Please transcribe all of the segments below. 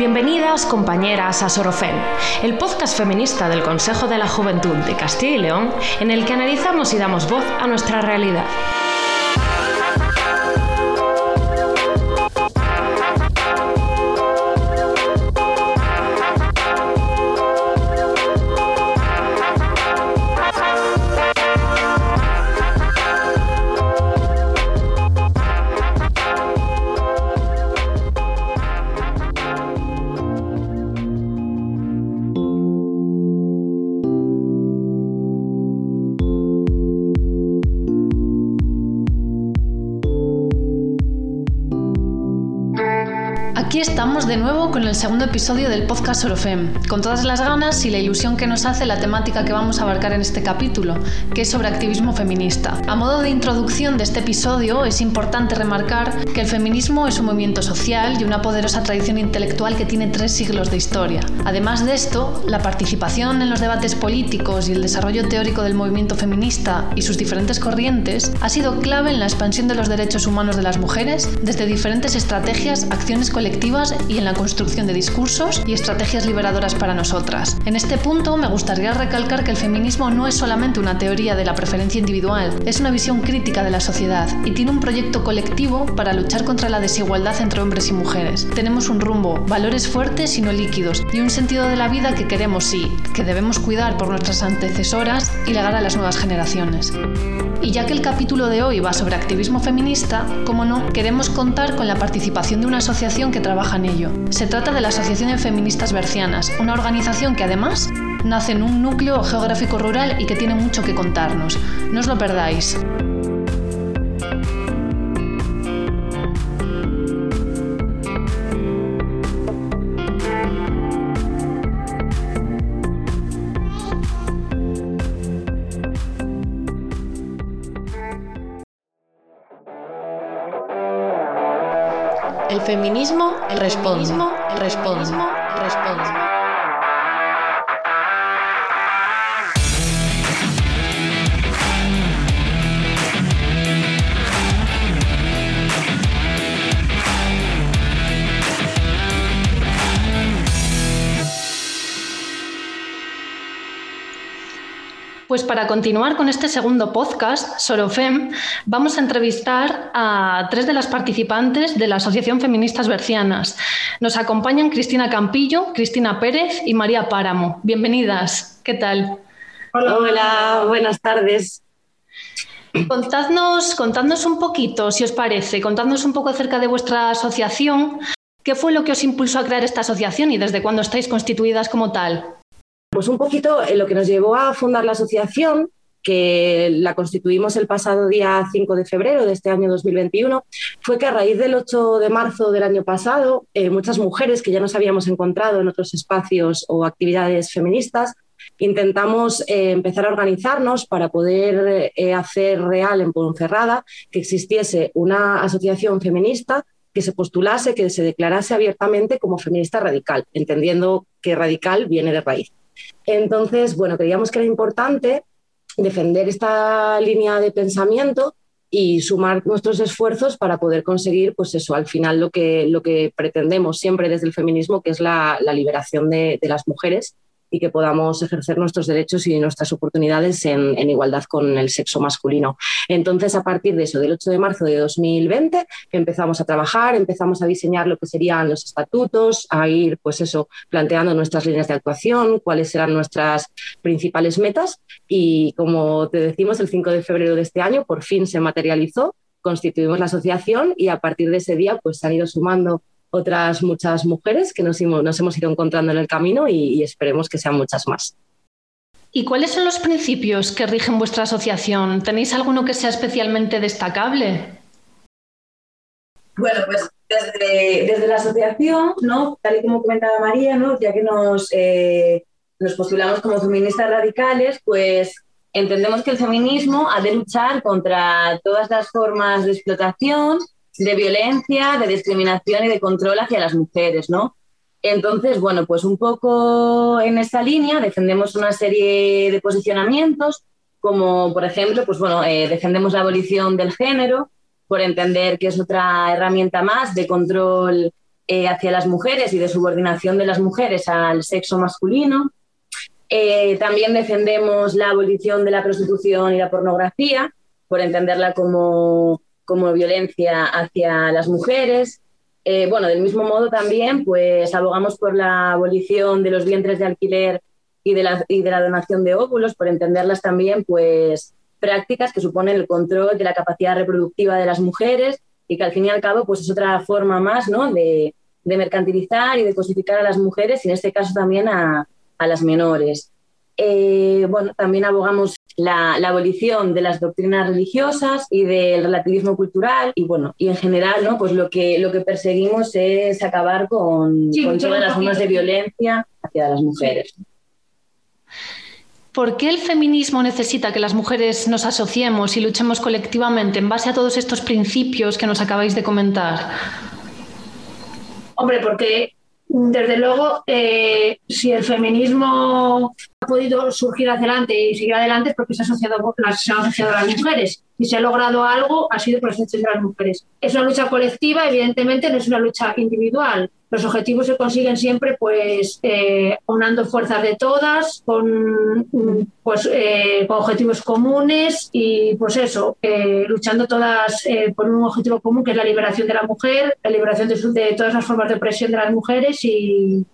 Bienvenidas compañeras a Sorofem, el podcast feminista del Consejo de la Juventud de Castilla y León, en el que analizamos y damos voz a nuestra realidad. El segundo episodio del podcast Sorofem, con todas las ganas y la ilusión que nos hace la temática que vamos a abarcar en este capítulo, que es sobre activismo feminista. A modo de introducción de este episodio, es importante remarcar que el feminismo es un movimiento social y una poderosa tradición intelectual que tiene tres siglos de historia. Además de esto, la participación en los debates políticos y el desarrollo teórico del movimiento feminista y sus diferentes corrientes ha sido clave en la expansión de los derechos humanos de las mujeres desde diferentes estrategias, acciones colectivas y en la construcción de discursos y estrategias liberadoras para nosotras. En este punto me gustaría recalcar que el feminismo no es solamente una teoría de la preferencia individual, es una visión crítica de la sociedad y tiene un proyecto colectivo para luchar contra la desigualdad entre hombres y mujeres. Tenemos un rumbo, valores fuertes y no líquidos y un sentido de la vida que queremos sí, que debemos cuidar por nuestras antecesoras y legar a las nuevas generaciones. Y ya que el capítulo de hoy va sobre activismo feminista, como no, queremos contar con la participación de una asociación que trabaja en ello. Se trata de la Asociación de Feministas Bercianas, una organización que además nace en un núcleo geográfico rural y que tiene mucho que contarnos. No os lo perdáis. Feminismo responde, responde, Pues para continuar con este segundo podcast, Sorofem, vamos a entrevistar a tres de las participantes de la Asociación Feministas Bercianas. Nos acompañan Cristina Campillo, Cristina Pérez y María Páramo. Bienvenidas. ¿Qué tal? Hola, Hola buenas tardes. Contadnos, contadnos un poquito, si os parece, contadnos un poco acerca de vuestra asociación. ¿Qué fue lo que os impulsó a crear esta asociación y desde cuándo estáis constituidas como tal? Pues un poquito eh, lo que nos llevó a fundar la asociación, que la constituimos el pasado día 5 de febrero de este año 2021, fue que a raíz del 8 de marzo del año pasado, eh, muchas mujeres que ya nos habíamos encontrado en otros espacios o actividades feministas, intentamos eh, empezar a organizarnos para poder hacer real en Ponferrada que existiese una asociación feminista que se postulase, que se declarase abiertamente como feminista radical, entendiendo que radical viene de raíz. Entonces, bueno, creíamos que era importante defender esta línea de pensamiento y sumar nuestros esfuerzos para poder conseguir, pues eso, al final lo que, lo que pretendemos siempre desde el feminismo, que es la, liberación de, de, las mujeres y que podamos ejercer nuestros derechos y nuestras oportunidades en, igualdad con el sexo masculino. Entonces, a partir de eso, del 8 de marzo de 2020, empezamos a trabajar, empezamos a diseñar lo que serían los estatutos, a ir, pues eso, planteando nuestras líneas de actuación, cuáles serán nuestras principales metas y, como te decimos, el 5 de febrero de este año por fin se materializó constituimos la asociación y a partir de ese día pues se han ido sumando otras muchas mujeres que nos, hemos ido encontrando en el camino y, esperemos que sean muchas más. ¿Y cuáles son los principios que rigen vuestra asociación? ¿Tenéis alguno que sea especialmente destacable? Bueno, pues desde, la asociación, ¿no? tal y como comentaba María, ¿no? ya que nos, eh, nos postulamos como feministas radicales, pues entendemos que el feminismo ha de luchar contra todas las formas de explotación de violencia, de discriminación y de control hacia las mujeres, ¿no? Entonces, bueno, pues un poco en esta línea defendemos una serie de posicionamientos, como por ejemplo, pues bueno, eh, defendemos la abolición del género, por entender que es otra herramienta más de control eh, hacia las mujeres y de subordinación de las mujeres al sexo masculino. Eh, también defendemos la abolición de la prostitución y la pornografía, por entenderla como, como violencia hacia las mujeres. Eh, bueno, del mismo modo también, pues abogamos por la abolición de los vientres de alquiler y de, la, y de la donación de óvulos, por entenderlas también, pues prácticas que suponen el control de la capacidad reproductiva de las mujeres y que al fin y al cabo pues es otra forma más ¿no? de, mercantilizar y de cosificar a las mujeres y en este caso también a, a las menores. Eh, bueno, también abogamos la, la, abolición de las doctrinas religiosas y del relativismo cultural y bueno, y en general, ¿no? Pues lo que, lo que perseguimos es acabar con, con todas las formas de violencia hacia las mujeres. ¿Por qué el feminismo necesita que las mujeres nos asociemos y luchemos colectivamente en base a todos estos principios que nos acabáis de comentar? Hombre, porque desde luego, eh, si el feminismo ha podido surgir adelante y seguir adelante es porque se ha asociado, se han asociado a las mujeres. Y se ha logrado algo ha sido por el de las mujeres. Es una lucha colectiva, evidentemente, no es una lucha individual los objetivos se consiguen siempre pues eh, unando fuerzas de todas con pues eh, con objetivos comunes y pues eso eh, luchando todas eh, por un objetivo común que es la liberación de la mujer la liberación de, de todas las formas de opresión de las mujeres y,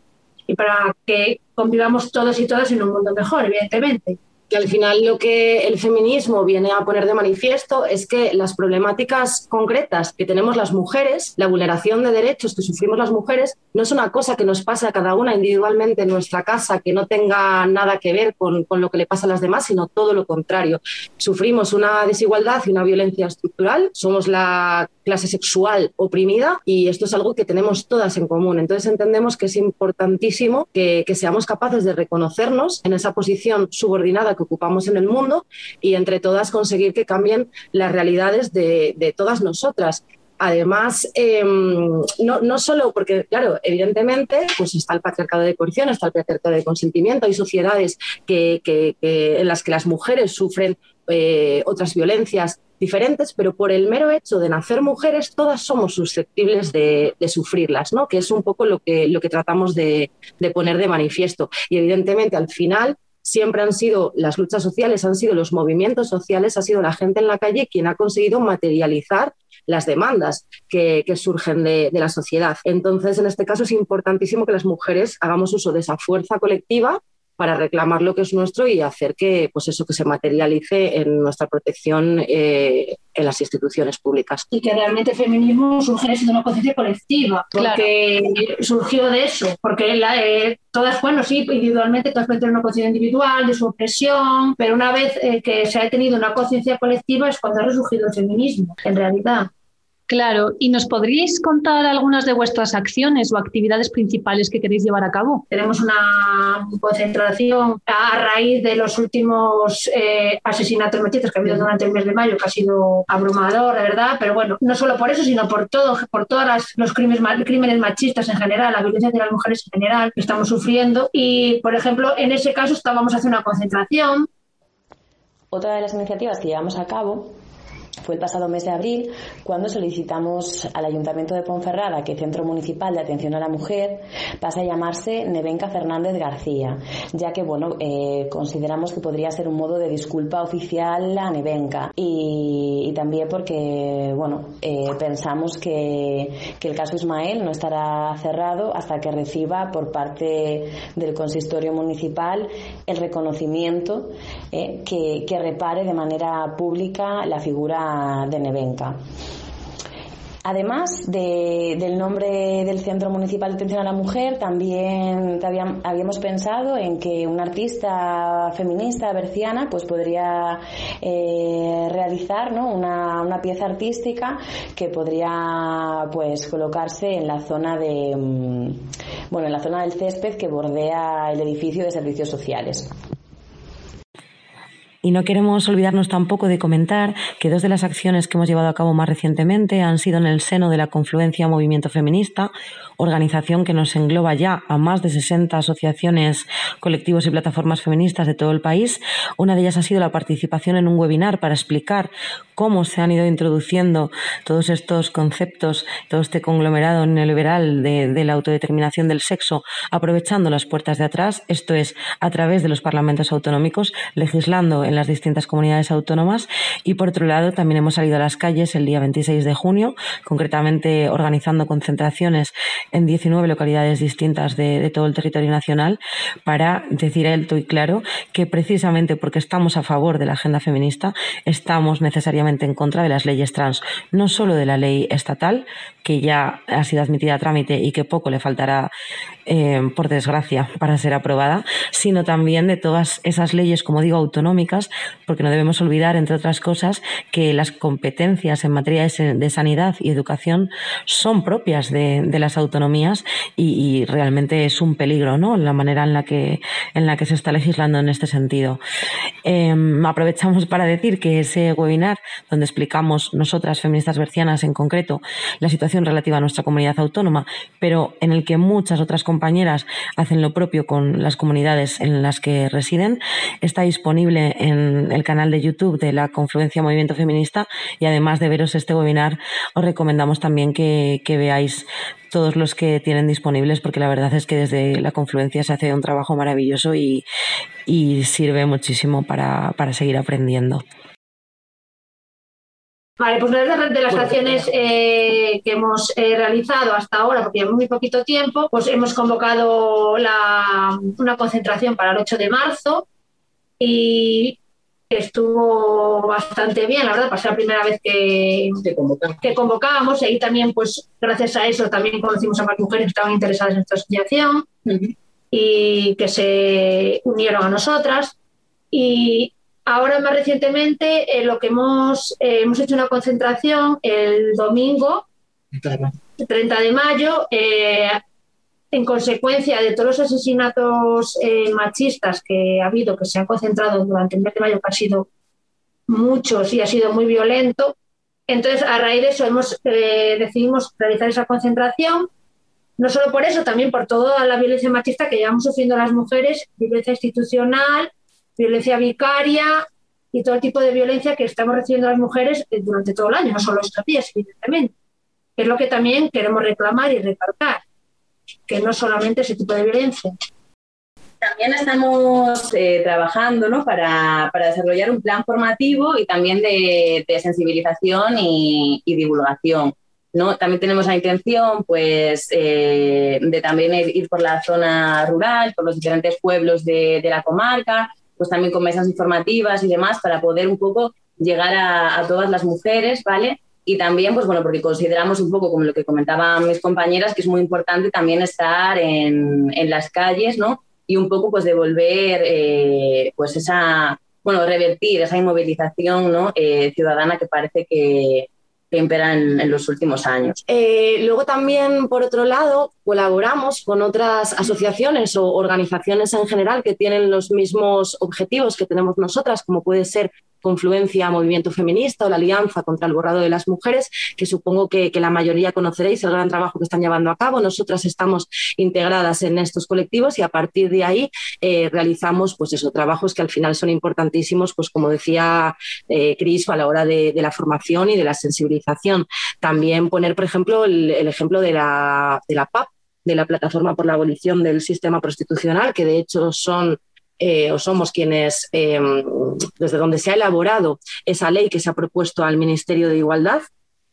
y para que convivamos todos y todas en un mundo mejor evidentemente que al final lo que el feminismo viene a poner de manifiesto es que las problemáticas concretas que tenemos las mujeres, la vulneración de derechos que sufrimos las mujeres, no es una cosa que nos pasa a cada una individualmente en nuestra casa, que no tenga nada que ver con lo que le pasa a las demás, sino todo lo contrario. Sufrimos una desigualdad y una violencia estructural, somos la clase sexual oprimida y esto es algo que tenemos todas en común. Entonces entendemos que es importantísimo que, seamos capaces de reconocernos en esa posición subordinada que ocupamos en el mundo y entre todas conseguir que cambien las realidades de, todas nosotras. Además, eh, no, no, solo porque, claro, evidentemente, pues está el patriarcado de coerción, está el patriarcado de consentimiento, hay sociedades que en las que las mujeres sufren eh, otras violencias diferentes, pero por el mero hecho de nacer mujeres, todas somos susceptibles de, sufrirlas, ¿no? que es un poco lo que, tratamos de, poner de manifiesto. Y evidentemente, al final, siempre han sido las luchas sociales, han sido los movimientos sociales, ha sido la gente en la calle quien ha conseguido materializar las demandas que, que surgen de, de, la sociedad. Entonces, en este caso es importantísimo que las mujeres hagamos uso de esa fuerza colectiva para reclamar lo que es nuestro y hacer que, pues eso, que se materialice en nuestra protección eh, en las instituciones públicas. Y que realmente el feminismo surge de una conciencia colectiva, porque claro. surgió de eso, porque la, eh, todas, bueno, sí, individualmente todas pueden tener una conciencia individual de su opresión, pero una vez eh, que se ha tenido una conciencia colectiva es cuando ha resurgido el feminismo, en realidad. Claro, ¿y nos podríais contar algunas de vuestras acciones o actividades principales que queréis llevar a cabo? Tenemos una concentración a raíz de los últimos eh, asesinatos machistas que ha habido durante el mes de mayo, que ha sido abrumador, la verdad, pero bueno, no solo por eso, sino por todo, por todos los crímenes, crímenes machistas en general, la violencia de las mujeres en general que estamos sufriendo. Y, por ejemplo, en ese caso estábamos haciendo una concentración. Otra de las iniciativas que llevamos a cabo fue el pasado mes de abril cuando solicitamos al Ayuntamiento de Ponferrada que el Centro Municipal de Atención a la Mujer pase a llamarse Nevenca Fernández García, ya que bueno eh, consideramos que podría ser un modo de disculpa oficial a Nevenca. Y, también porque bueno eh, pensamos que, que, el caso Ismael no estará cerrado hasta que reciba por parte del consistorio municipal el reconocimiento eh, que, que repare de manera pública la figura de Nevenka. Además de, del nombre del Centro Municipal de Atención a la Mujer, también habíamos pensado en que una artista feminista berciana pues podría eh, realizar ¿no? una, una, pieza artística que podría pues colocarse en la zona de bueno en la zona del césped que bordea el edificio de servicios sociales. Y no queremos olvidarnos tampoco de comentar que dos de las acciones que hemos llevado a cabo más recientemente han sido en el seno de la Confluencia Movimiento Feminista, organización que nos engloba ya a más de 60 asociaciones, colectivos y plataformas feministas de todo el país. Una de ellas ha sido la participación en un webinar para explicar cómo se han ido introduciendo todos estos conceptos, todo este conglomerado neoliberal de, de la autodeterminación del sexo, aprovechando las puertas de atrás, esto es, a través de los parlamentos autonómicos, legislando en las distintas comunidades autónomas. Y por otro lado, también hemos salido a las calles el día 26 de junio, concretamente organizando concentraciones en 19 localidades distintas de, de todo el territorio nacional, para decir alto y claro que precisamente porque estamos a favor de la agenda feminista, estamos necesariamente en contra de las leyes trans, no solo de la ley estatal, que ya ha sido admitida a trámite y que poco le faltará, eh, por desgracia, para ser aprobada, sino también de todas esas leyes, como digo, autonómicas, porque no debemos olvidar, entre otras cosas, que las competencias en materia de, sanidad y educación son propias de, de las autonomías y, y, realmente es un peligro, ¿no? La manera en la que, en la que se está legislando en este sentido. Eh, aprovechamos para decir que ese webinar, donde explicamos nosotras, feministas bercianas en concreto, la situación relativa a nuestra comunidad autónoma, pero en el que muchas otras compañeras hacen lo propio con las comunidades en las que residen, está disponible en el canal de YouTube de la Confluencia Movimiento Feminista y además de veros este webinar, os recomendamos también que, veáis todos los que tienen disponibles, porque la verdad es que desde la confluencia se hace un trabajo maravilloso y, sirve muchísimo para seguir aprendiendo. Vale, pues de, de las acciones eh, que hemos eh, realizado hasta ahora, porque llevamos muy poquito tiempo, pues hemos convocado la, una concentración para el 8 de marzo y estuvo bastante bien, la verdad, pasé la primera vez que, que convocábamos y ahí también, pues gracias a eso, también conocimos a más mujeres que estaban interesadas en esta asociación uh -huh. y que se unieron a nosotras. Y ahora más recientemente eh, lo que hemos, eh, hemos hecho una concentración el domingo, 30 de mayo, eh, en consecuencia de todos los asesinatos eh, machistas que ha habido, que se han concentrado durante el mes de mayo, que han sido muchos y ha sido muy violento. Entonces, a raíz de eso, hemos, eh, decidimos realizar esa concentración. No solo por eso, también por toda la violencia machista que llevamos sufriendo las mujeres, violencia institucional, violencia vicaria y todo tipo de violencia que estamos recibiendo las mujeres eh, durante todo el año, no solo estos días, evidentemente. Es lo que también queremos reclamar y recalcar que no solamente ese tipo de violencia. También estamos eh, trabajando ¿no? para, para, desarrollar un plan formativo y también de, de sensibilización y, divulgación. ¿no? También tenemos la intención pues, eh, de también ir por la zona rural, por los diferentes pueblos de, la comarca, pues también con mesas informativas y demás para poder un poco llegar a, todas las mujeres, ¿vale? y también, pues bueno, porque consideramos un poco como lo que comentaban mis compañeras, que es muy importante también estar en, en las calles, ¿no? Y un poco pues devolver eh, pues esa, bueno, revertir esa inmovilización ¿no? Eh, ciudadana que parece que, que en, los últimos años. Eh, luego también, por otro lado, colaboramos con otras asociaciones o organizaciones en general que tienen los mismos objetivos que tenemos nosotras, como puede ser Confluencia Movimiento Feminista o la Alianza contra el Borrado de las Mujeres, que supongo que, la mayoría conoceréis el gran trabajo que están llevando a cabo. Nosotras estamos integradas en estos colectivos y a partir de ahí eh, realizamos pues esos trabajos que al final son importantísimos, pues como decía eh, Cris, a la hora de, de, la formación y de la sensibilización. También poner, por ejemplo, el, el ejemplo de la, de la PAP, de la Plataforma por la Abolición del Sistema Prostitucional, que de hecho son eh, o somos quienes, eh, desde donde se ha elaborado esa ley que se ha propuesto al Ministerio de Igualdad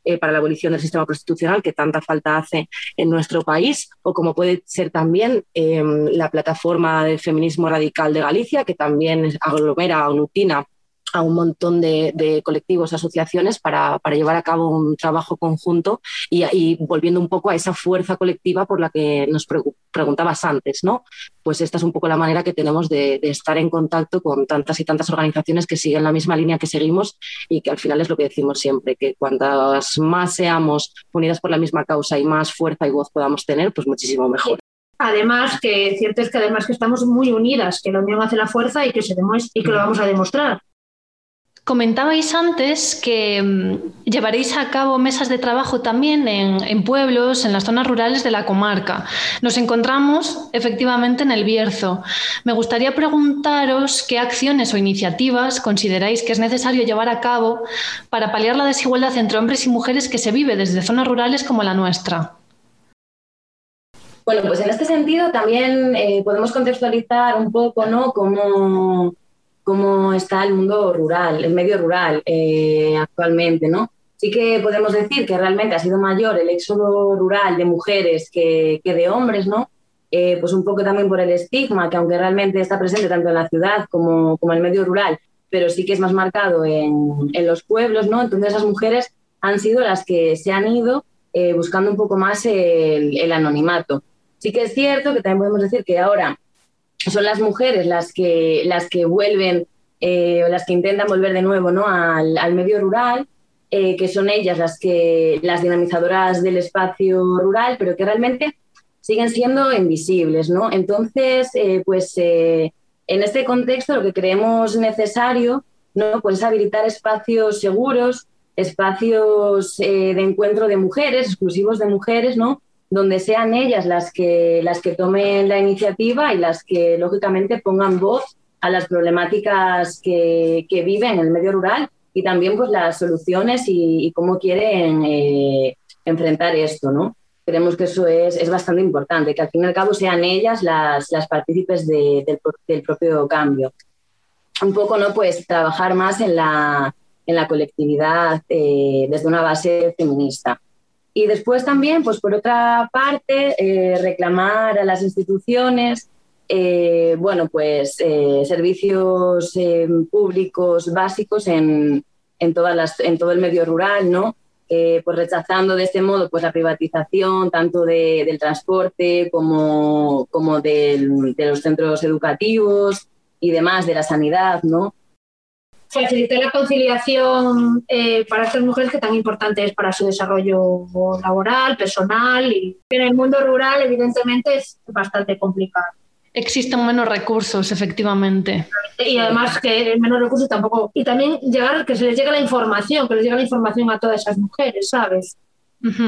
eh, para la abolición del sistema prostitucional que tanta falta hace en nuestro país, o como puede ser también la plataforma de feminismo radical de Galicia, que también aglomera, aglutina a un montón de, de colectivos, asociaciones para, para, llevar a cabo un trabajo conjunto y, y, volviendo un poco a esa fuerza colectiva por la que nos pre preguntabas antes, ¿no? Pues esta es un poco la manera que tenemos de, de, estar en contacto con tantas y tantas organizaciones que siguen la misma línea que seguimos y que al final es lo que decimos siempre, que cuantas más seamos unidas por la misma causa y más fuerza y voz podamos tener, pues muchísimo mejor. Además, que cierto es que además que estamos muy unidas, que la unión hace la fuerza y que se y que lo vamos a demostrar Comentabais antes que mm, llevaréis a cabo mesas de trabajo también en, pueblos, en las zonas rurales de la comarca. Nos encontramos efectivamente en el Bierzo. Me gustaría preguntaros qué acciones o iniciativas consideráis que es necesario llevar a cabo para paliar la desigualdad entre hombres y mujeres que se vive desde zonas rurales como la nuestra. Bueno, pues en este sentido también eh, podemos contextualizar un poco, ¿no? Cómo cómo está el mundo rural, el medio rural eh, actualmente, ¿no? Sí que podemos decir que realmente ha sido mayor el éxodo rural de mujeres que, de hombres, ¿no? Eh, pues un poco también por el estigma, que aunque realmente está presente tanto en la ciudad como, como en el medio rural, pero sí que es más marcado en, en, los pueblos, ¿no? Entonces esas mujeres han sido las que se han ido eh, buscando un poco más el, el anonimato. Sí que es cierto que también podemos decir que ahora son las mujeres las que, las que vuelven eh, las que intentan volver de nuevo ¿no? al, medio rural, eh, que son ellas las, que, las dinamizadoras del espacio rural, pero que realmente siguen siendo invisibles. ¿no? Entonces, eh, pues en este contexto lo que creemos necesario ¿no? pues es habilitar espacios seguros, espacios de encuentro de mujeres, exclusivos de mujeres, ¿no? Donde sean ellas las que, las que tomen la iniciativa y las que, lógicamente, pongan voz a las problemáticas que, que viven en el medio rural y también pues, las soluciones y, cómo quieren eh, enfrentar esto. ¿no? Creemos que eso es, es, bastante importante, que al fin y al cabo sean ellas las, las partícipes del, del, propio cambio. Un poco, ¿no? Pues trabajar más en la, en la colectividad eh, desde una base feminista. Y después también, pues por otra parte, eh, reclamar a las instituciones, eh, bueno, pues eh, servicios públicos básicos en, en, todas las, en todo el medio rural, ¿no? pues rechazando de este modo pues la privatización tanto de, del transporte como, como de los centros educativos y demás, de la sanidad, ¿no? Facilitar la conciliación eh, para estas mujeres que tan importante es para su desarrollo laboral, personal y en el mundo rural evidentemente es bastante complicado. Existen menos recursos, efectivamente. Y además que menos recursos tampoco. Y también llegar, que se les llegue la información, que les llegue la información a todas esas mujeres, ¿sabes?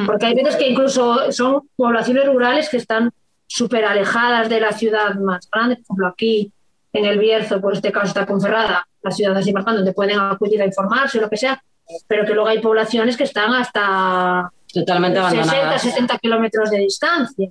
Porque hay veces que incluso son poblaciones rurales que están súper alejadas de la ciudad más grande, por ejemplo aquí en el Bierzo, por este caso está Conferrada, las ciudades así más donde pueden acudir a informarse o lo que sea, pero que luego hay poblaciones que están hasta totalmente 60, 70 kilómetros de distancia,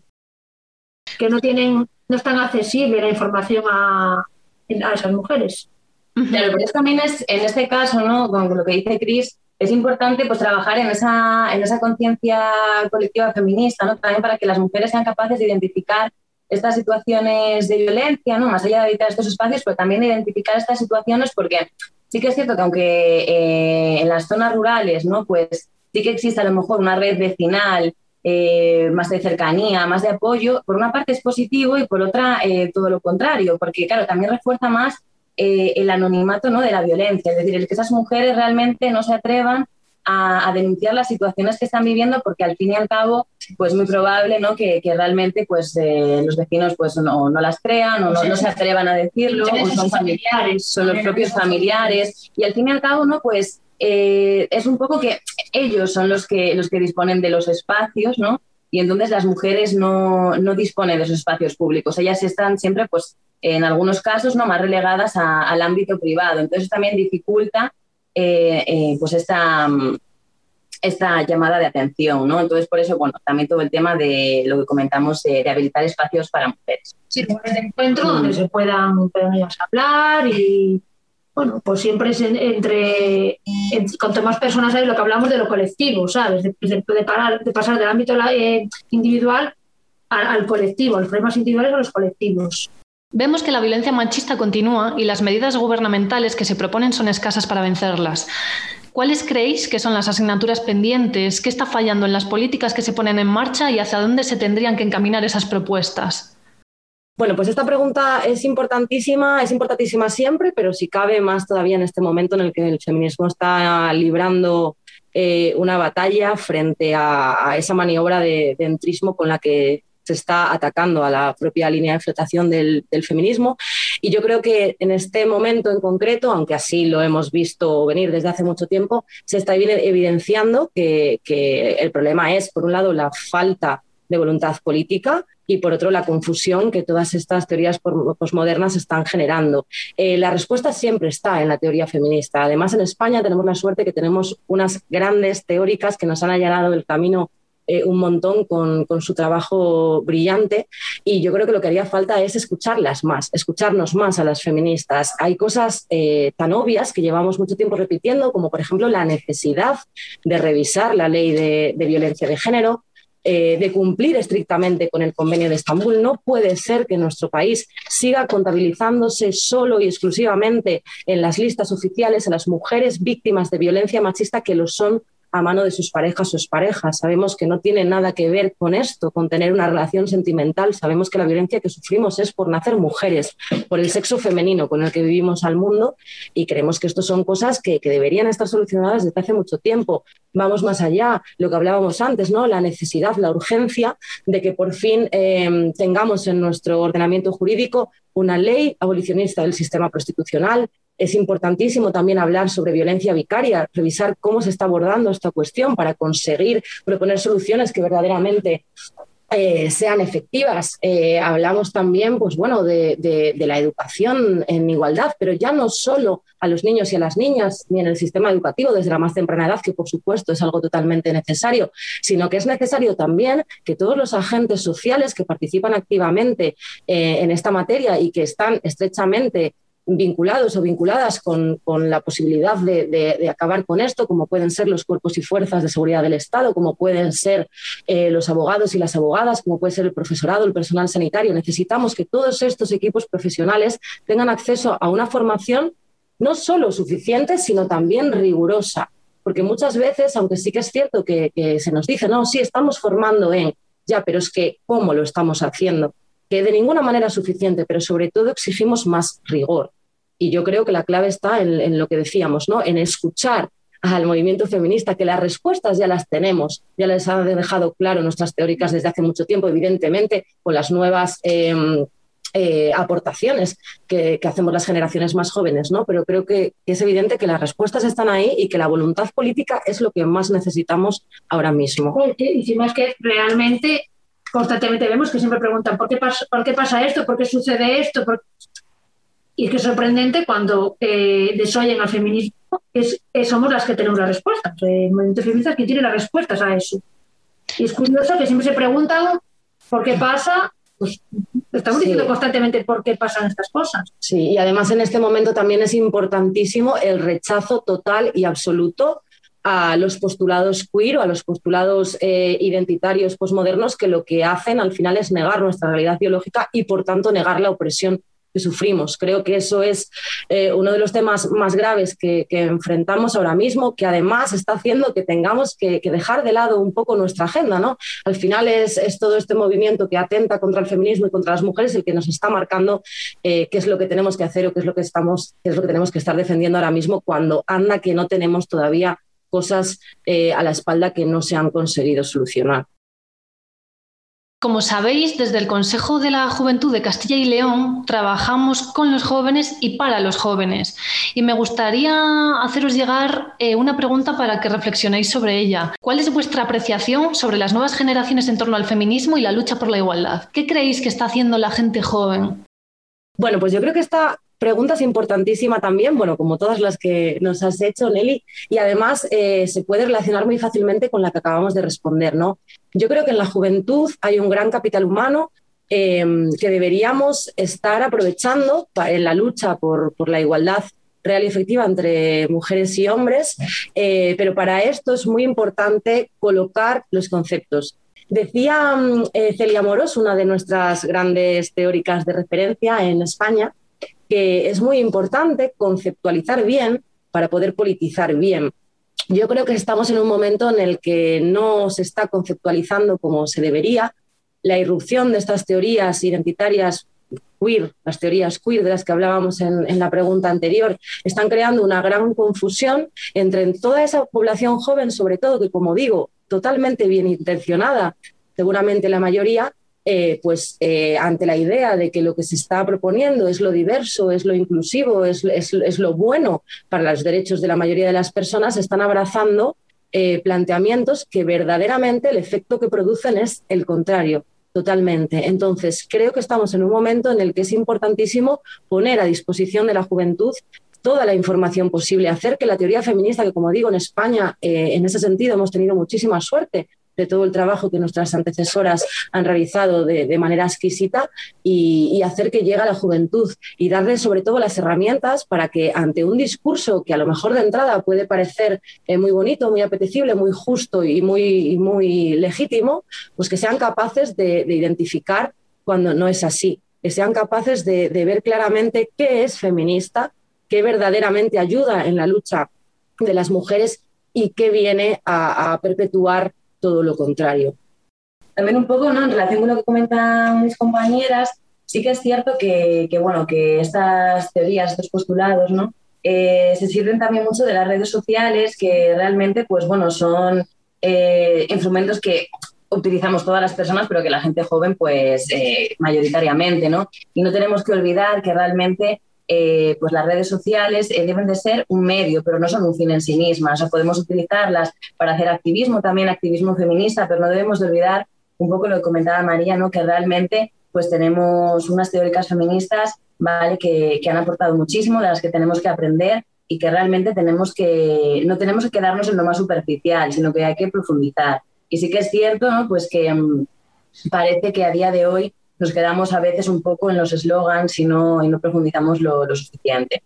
que no tienen, no están accesible la información a, a esas mujeres. Claro, pero también es, en este caso, ¿no? con lo que dice Cris, es importante pues, trabajar en esa, en esa conciencia colectiva feminista, ¿no? también para que las mujeres sean capaces de identificar estas situaciones de violencia, ¿no? más allá de evitar estos espacios, pero también identificar estas situaciones porque sí que es cierto que aunque eh, en las zonas rurales ¿no? pues sí que existe a lo mejor una red vecinal eh, más de cercanía, más de apoyo, por una parte es positivo y por otra eh, todo lo contrario, porque claro, también refuerza más el anonimato ¿no? de la violencia, es decir, el que esas mujeres realmente no se atrevan a, denunciar las situaciones que están viviendo porque al fin y al cabo pues muy probable ¿no? que, realmente pues eh, los vecinos pues no, no las crean o no, se atrevan a decirlo o son familiares son los propios familiares. Y al fin y al cabo no pues eh, es un poco que ellos son los que los que disponen de los espacios no y entonces las mujeres no, no disponen de esos espacios públicos. Ellas están siempre pues en algunos casos no más relegadas al ámbito privado. Entonces también dificulta eh, eh, pues esta, esta llamada de atención, ¿no? Entonces, por eso, bueno, también todo el tema de lo que comentamos de, habilitar espacios para mujeres. Sí, un encuentro donde se puedan, hablar y, bueno, pues siempre es entre, cuanto más personas hay, lo que hablamos de lo colectivo, ¿sabes? De, de pasar del ámbito eh, individual al, al, colectivo, los problemas individuales a los colectivos. Vemos que la violencia machista continúa y las medidas gubernamentales que se proponen son escasas para vencerlas. ¿Cuáles creéis que son las asignaturas pendientes? ¿Qué está fallando en las políticas que se ponen en marcha y hacia dónde se tendrían que encaminar esas propuestas? Bueno, pues esta pregunta es importantísima, es importantísima siempre, pero si cabe más todavía en este momento en el que el feminismo está librando eh, una batalla frente a, esa maniobra de, de, entrismo con la que se está atacando a la propia línea de flotación del, feminismo. Y yo creo que en este momento en concreto, aunque así lo hemos visto venir desde hace mucho tiempo, se está evidenciando que, el problema es, por un lado, la falta de voluntad política y por otro la confusión que todas estas teorías posmodernas están generando. Eh, la respuesta siempre está en la teoría feminista. Además, en España tenemos la suerte que tenemos unas grandes teóricas que nos han allanado el camino eh, un montón con, su trabajo brillante y yo creo que lo que haría falta es escucharlas más, escucharnos más a las feministas. Hay cosas eh, tan obvias que llevamos mucho tiempo repitiendo, como por ejemplo la necesidad de revisar la ley de, violencia de género, eh, de cumplir estrictamente con el convenio de Estambul. No puede ser que nuestro país siga contabilizándose solo y exclusivamente en las listas oficiales a las mujeres víctimas de violencia machista que lo son a mano de sus parejas o parejas. Sabemos que no tiene nada que ver con esto, con tener una relación sentimental. Sabemos que la violencia que sufrimos es por nacer mujeres, por el sexo femenino con el que vivimos al mundo y creemos que esto son cosas que, deberían estar solucionadas desde hace mucho tiempo. Vamos más allá, lo que hablábamos antes, ¿no? la necesidad, la urgencia de que por fin eh, tengamos en nuestro ordenamiento jurídico una ley abolicionista del sistema prostitucional, es importantísimo también hablar sobre violencia vicaria, revisar cómo se está abordando esta cuestión para conseguir proponer soluciones que verdaderamente eh, sean efectivas. Eh, hablamos también, pues bueno, de, la educación en igualdad, pero ya no solo a los niños y a las niñas, ni en el sistema educativo desde la más temprana edad, que por supuesto es algo totalmente necesario, sino que es necesario también que todos los agentes sociales que participan activamente eh, en esta materia y que están estrechamente vinculados o vinculadas con, la posibilidad de, acabar con esto, como pueden ser los cuerpos y fuerzas de seguridad del Estado, como pueden ser eh, los abogados y las abogadas, como puede ser el profesorado, el personal sanitario. Necesitamos que todos estos equipos profesionales tengan acceso a una formación no solo suficiente, sino también rigurosa. Porque muchas veces, aunque sí que es cierto que, que se nos dice, no, sí, estamos formando en, ya, pero es que, ¿cómo lo estamos haciendo? que de ninguna manera es suficiente, pero sobre todo exigimos más rigor. Y yo creo que la clave está en, lo que decíamos, ¿no? en escuchar al movimiento feminista, que las respuestas ya las tenemos, ya les han dejado claro nuestras teóricas desde hace mucho tiempo, evidentemente, con las nuevas em, eh, aportaciones que, hacemos las generaciones más jóvenes, ¿no? Pero creo que, es evidente que las respuestas están ahí y que la voluntad política es lo que más necesitamos ahora mismo. Si más que realmente constantemente vemos que siempre preguntan ¿por qué, pasa, ¿por qué pasa esto? ¿Por qué sucede esto? Y es que es sorprendente cuando eh, desoyen al feminismo, es, somos las que tenemos las respuestas. El movimiento feminista es quien tiene las respuestas a eso. Y es curioso que siempre se preguntan por qué pasa, pues estamos diciendo constantemente por qué pasan estas cosas. Sí, y además en este momento también es importantísimo el rechazo total y absoluto a los postulados queer o a los postulados eh, identitarios posmodernos que lo que hacen al final es negar nuestra realidad biológica y por tanto negar la opresión que sufrimos. Creo que eso es eh, uno de los temas más graves que, enfrentamos ahora mismo, que además está haciendo que tengamos que, dejar de lado un poco nuestra agenda. ¿no? Al final es, todo este movimiento que atenta contra el feminismo y contra las mujeres el que nos está marcando eh, qué es lo que tenemos que hacer o qué es lo que, estamos, qué es lo que tenemos que estar defendiendo ahora mismo cuando anda que no tenemos todavía cosas eh, a la espalda que no se han conseguido solucionar. Como sabéis, desde el Consejo de la Juventud de Castilla y León trabajamos con los jóvenes y para los jóvenes. Y me gustaría haceros llegar eh, una pregunta para que reflexionéis sobre ella. ¿Cuál es vuestra apreciación sobre las nuevas generaciones en torno al feminismo y la lucha por la igualdad? ¿Qué creéis que está haciendo la gente joven? Bueno, pues yo creo que está pregunta es importantísima también, bueno, como todas las que nos has hecho, Nelly, y además eh, se puede relacionar muy fácilmente con la que acabamos de responder, ¿no? Yo creo que en la juventud hay un gran capital humano em, que deberíamos estar aprovechando en la lucha por, la igualdad real y efectiva entre mujeres y hombres, eh, pero para esto es muy importante colocar los conceptos. Decía mm, eh, Celia Moros, una de nuestras grandes teóricas de referencia en España, que es muy importante conceptualizar bien para poder politizar bien. Yo creo que estamos en un momento en el que no se está conceptualizando como se debería. La irrupción de estas teorías identitarias queer, las teorías queer de las que hablábamos en, la pregunta anterior, están creando una gran confusión entre toda esa población joven, sobre todo, que como digo, totalmente bien intencionada, seguramente la mayoría, eh, pues eh, ante la idea de que lo que se está proponiendo es lo diverso, es lo inclusivo, es, lo bueno para los derechos de la mayoría de las personas, están abrazando eh, planteamientos que verdaderamente el efecto que producen es el contrario. Totalmente. Entonces, creo que estamos en un momento en el que es importantísimo poner a disposición de la juventud toda la información posible, hacer que la teoría feminista, que como digo, en España, en ese sentido hemos tenido muchísima suerte, de todo el trabajo que nuestras antecesoras han realizado de, manera exquisita y, hacer que llegue a la juventud y darle sobre todo las herramientas para que ante un discurso que a lo mejor de entrada puede parecer eh, muy bonito, muy apetecible, muy justo y muy, muy legítimo, pues que sean capaces de, identificar cuando no es así, que sean capaces de, ver claramente qué es feminista, qué verdaderamente ayuda en la lucha de las mujeres y qué viene a perpetuar todo lo contrario. También un poco, ¿no? En relación con lo que comentan mis compañeras, sí que es cierto que, bueno, que estas teorías, estos postulados, ¿no? Eh, se sirven también mucho de las redes sociales, que realmente, pues bueno, son eh, instrumentos que utilizamos todas las personas, pero que la gente joven, pues eh, mayoritariamente, ¿no? Y no tenemos que olvidar que realmente eh, pues las redes sociales eh, deben de ser un medio, pero no son un fin en sí mismas. O podemos utilizarlas para hacer activismo, también activismo feminista, pero no debemos de olvidar un poco lo que comentaba María, ¿no? que realmente pues tenemos unas teóricas feministas ¿vale? que, han aportado muchísimo, de las que tenemos que aprender y que realmente tenemos que, no tenemos que quedarnos en lo más superficial, sino que hay que profundizar. Y sí que es cierto ¿no? pues que mm, parece que a día de hoy nos quedamos a veces un poco en los eslogans y no, y no profundizamos lo, suficiente.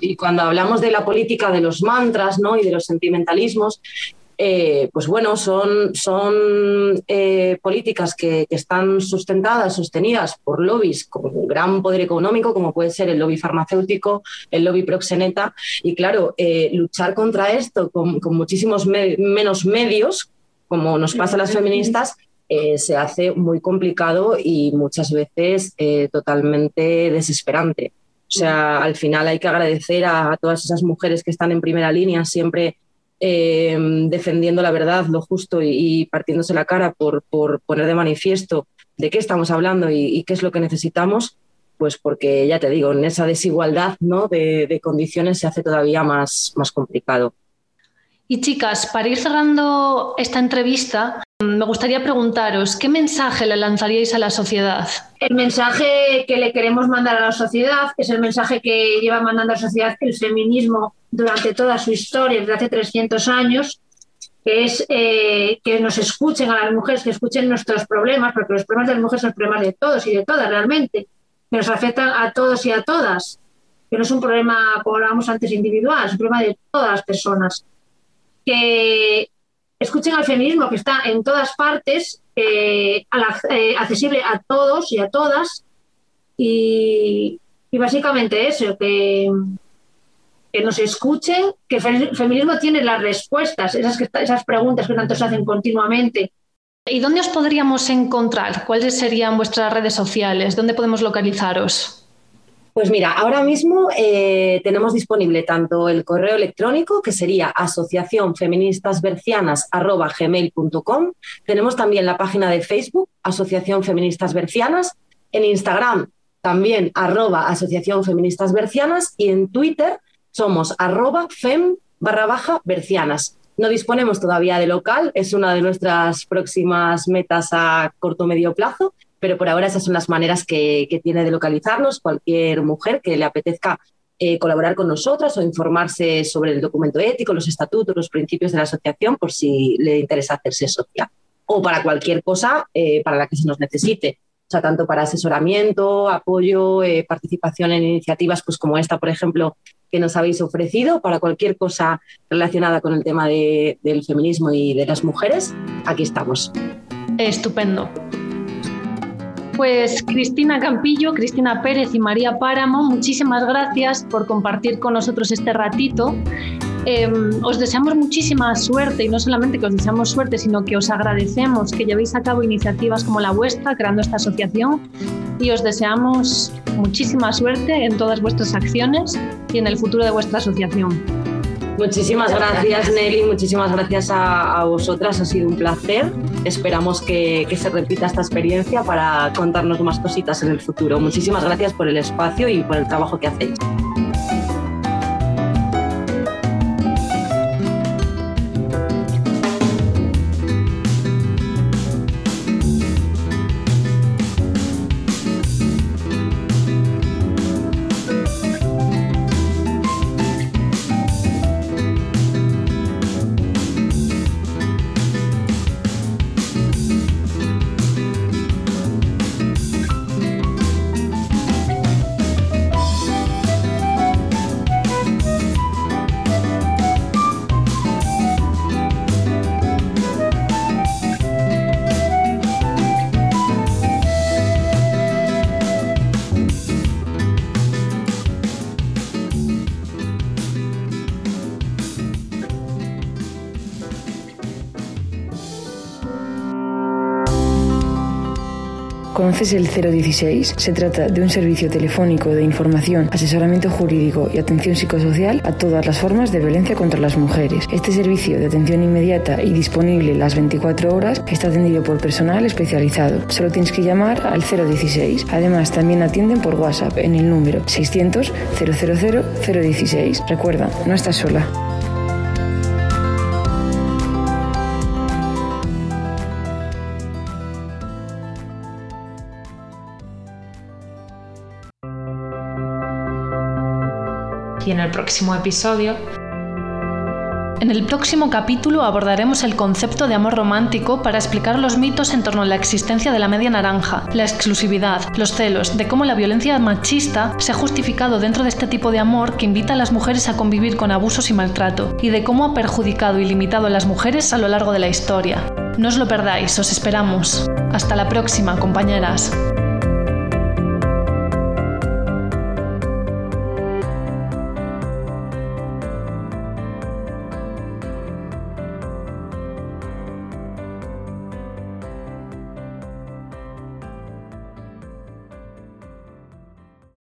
Y cuando hablamos de la política de los mantras ¿no? y de los sentimentalismos, eh, pues bueno, son, son eh, políticas que, están sustentadas, sostenidas por lobbies con gran poder económico, como puede ser el lobby farmacéutico, el lobby proxeneta. Y claro, eh, luchar contra esto con, muchísimos menos medios, como nos pasa a las feministas, eh, se hace muy complicado y muchas veces eh, totalmente desesperante. O sea, al final hay que agradecer a, todas esas mujeres que están en primera línea, siempre eh, defendiendo la verdad, lo justo y, partiéndose la cara por, poner de manifiesto de qué estamos hablando y, qué es lo que necesitamos, pues porque ya te digo, en esa desigualdad ¿no? de, de condiciones se hace todavía más, más complicado. Y chicas, para ir cerrando esta entrevista, me gustaría preguntaros, ¿qué mensaje le lanzaríais a la sociedad? El mensaje que le queremos mandar a la sociedad es el mensaje que lleva mandando a la sociedad el feminismo durante toda su historia, desde hace 300 años, que es eh, que nos escuchen a las mujeres, que escuchen nuestros problemas, porque los problemas de las mujeres son problemas de todos y de todas realmente, que nos afectan a todos y a todas, que no es un problema, como hablábamos antes, individual, es un problema de todas las personas que escuchen al feminismo que está en todas partes, eh, accesible a todos y a todas. Y, básicamente eso, que, que, nos escuchen, que el feminismo tiene las respuestas, esas, esas preguntas que tanto se hacen continuamente. ¿Y dónde os podríamos encontrar? ¿Cuáles serían vuestras redes sociales? ¿Dónde podemos localizaros? Pues mira, ahora mismo eh, tenemos disponible tanto el correo electrónico, que sería asociacionfeministasbercianas.gmail.com. Tenemos también la página de Facebook, Asociación Feministas Bercianas. En Instagram, también arroba Asociación Feministas Bercianas. Y en Twitter somos arroba fem barra baja bercianas. No disponemos todavía de local, es una de nuestras próximas metas a corto medio plazo, pero por ahora esas son las maneras que, tiene de localizarnos cualquier mujer que le apetezca eh, colaborar con nosotras o informarse sobre el documento ético, los estatutos, los principios de la asociación, por si le interesa hacerse socia. O para cualquier cosa eh, para la que se nos necesite. O sea, tanto para asesoramiento, apoyo, eh, participación en iniciativas pues como esta, por ejemplo, que nos habéis ofrecido, para cualquier cosa relacionada con el tema del feminismo y de las mujeres, aquí estamos. Estupendo. Pues Cristina Campillo, Cristina Pérez y María Páramo, muchísimas gracias por compartir con nosotros este ratito. Em, os deseamos muchísima suerte y no solamente que os deseamos suerte, sino que os agradecemos que llevéis a cabo iniciativas como la vuestra, creando esta asociación y os deseamos muchísima suerte en todas vuestras acciones y en el futuro de vuestra asociación. Muchísimas gracias Nelly, muchísimas gracias a, vosotras, ha sido un placer. Esperamos que, que se repita esta experiencia para contarnos más cositas en el futuro. Muchísimas gracias por el espacio y por el trabajo que hacéis. ¿Conoces el 016? Se trata de un servicio telefónico de información, asesoramiento jurídico y atención psicosocial a todas las formas de violencia contra las mujeres. Este servicio de atención inmediata y disponible las 24 horas está atendido por personal especializado. Solo tienes que llamar al 016. Además, también atienden por WhatsApp en el número 600 000 016. Recuerda, no estás sola. Y en el próximo episodio. En el próximo capítulo abordaremos el concepto de amor romántico para explicar los mitos en torno a la existencia de la media naranja, la exclusividad, los celos, de cómo la violencia machista se ha justificado dentro de este tipo de amor que invita a las mujeres a convivir con abusos y maltrato, y de cómo ha perjudicado y limitado a las mujeres a lo largo de la historia. No os lo perdáis, os esperamos. Hasta la próxima, compañeras.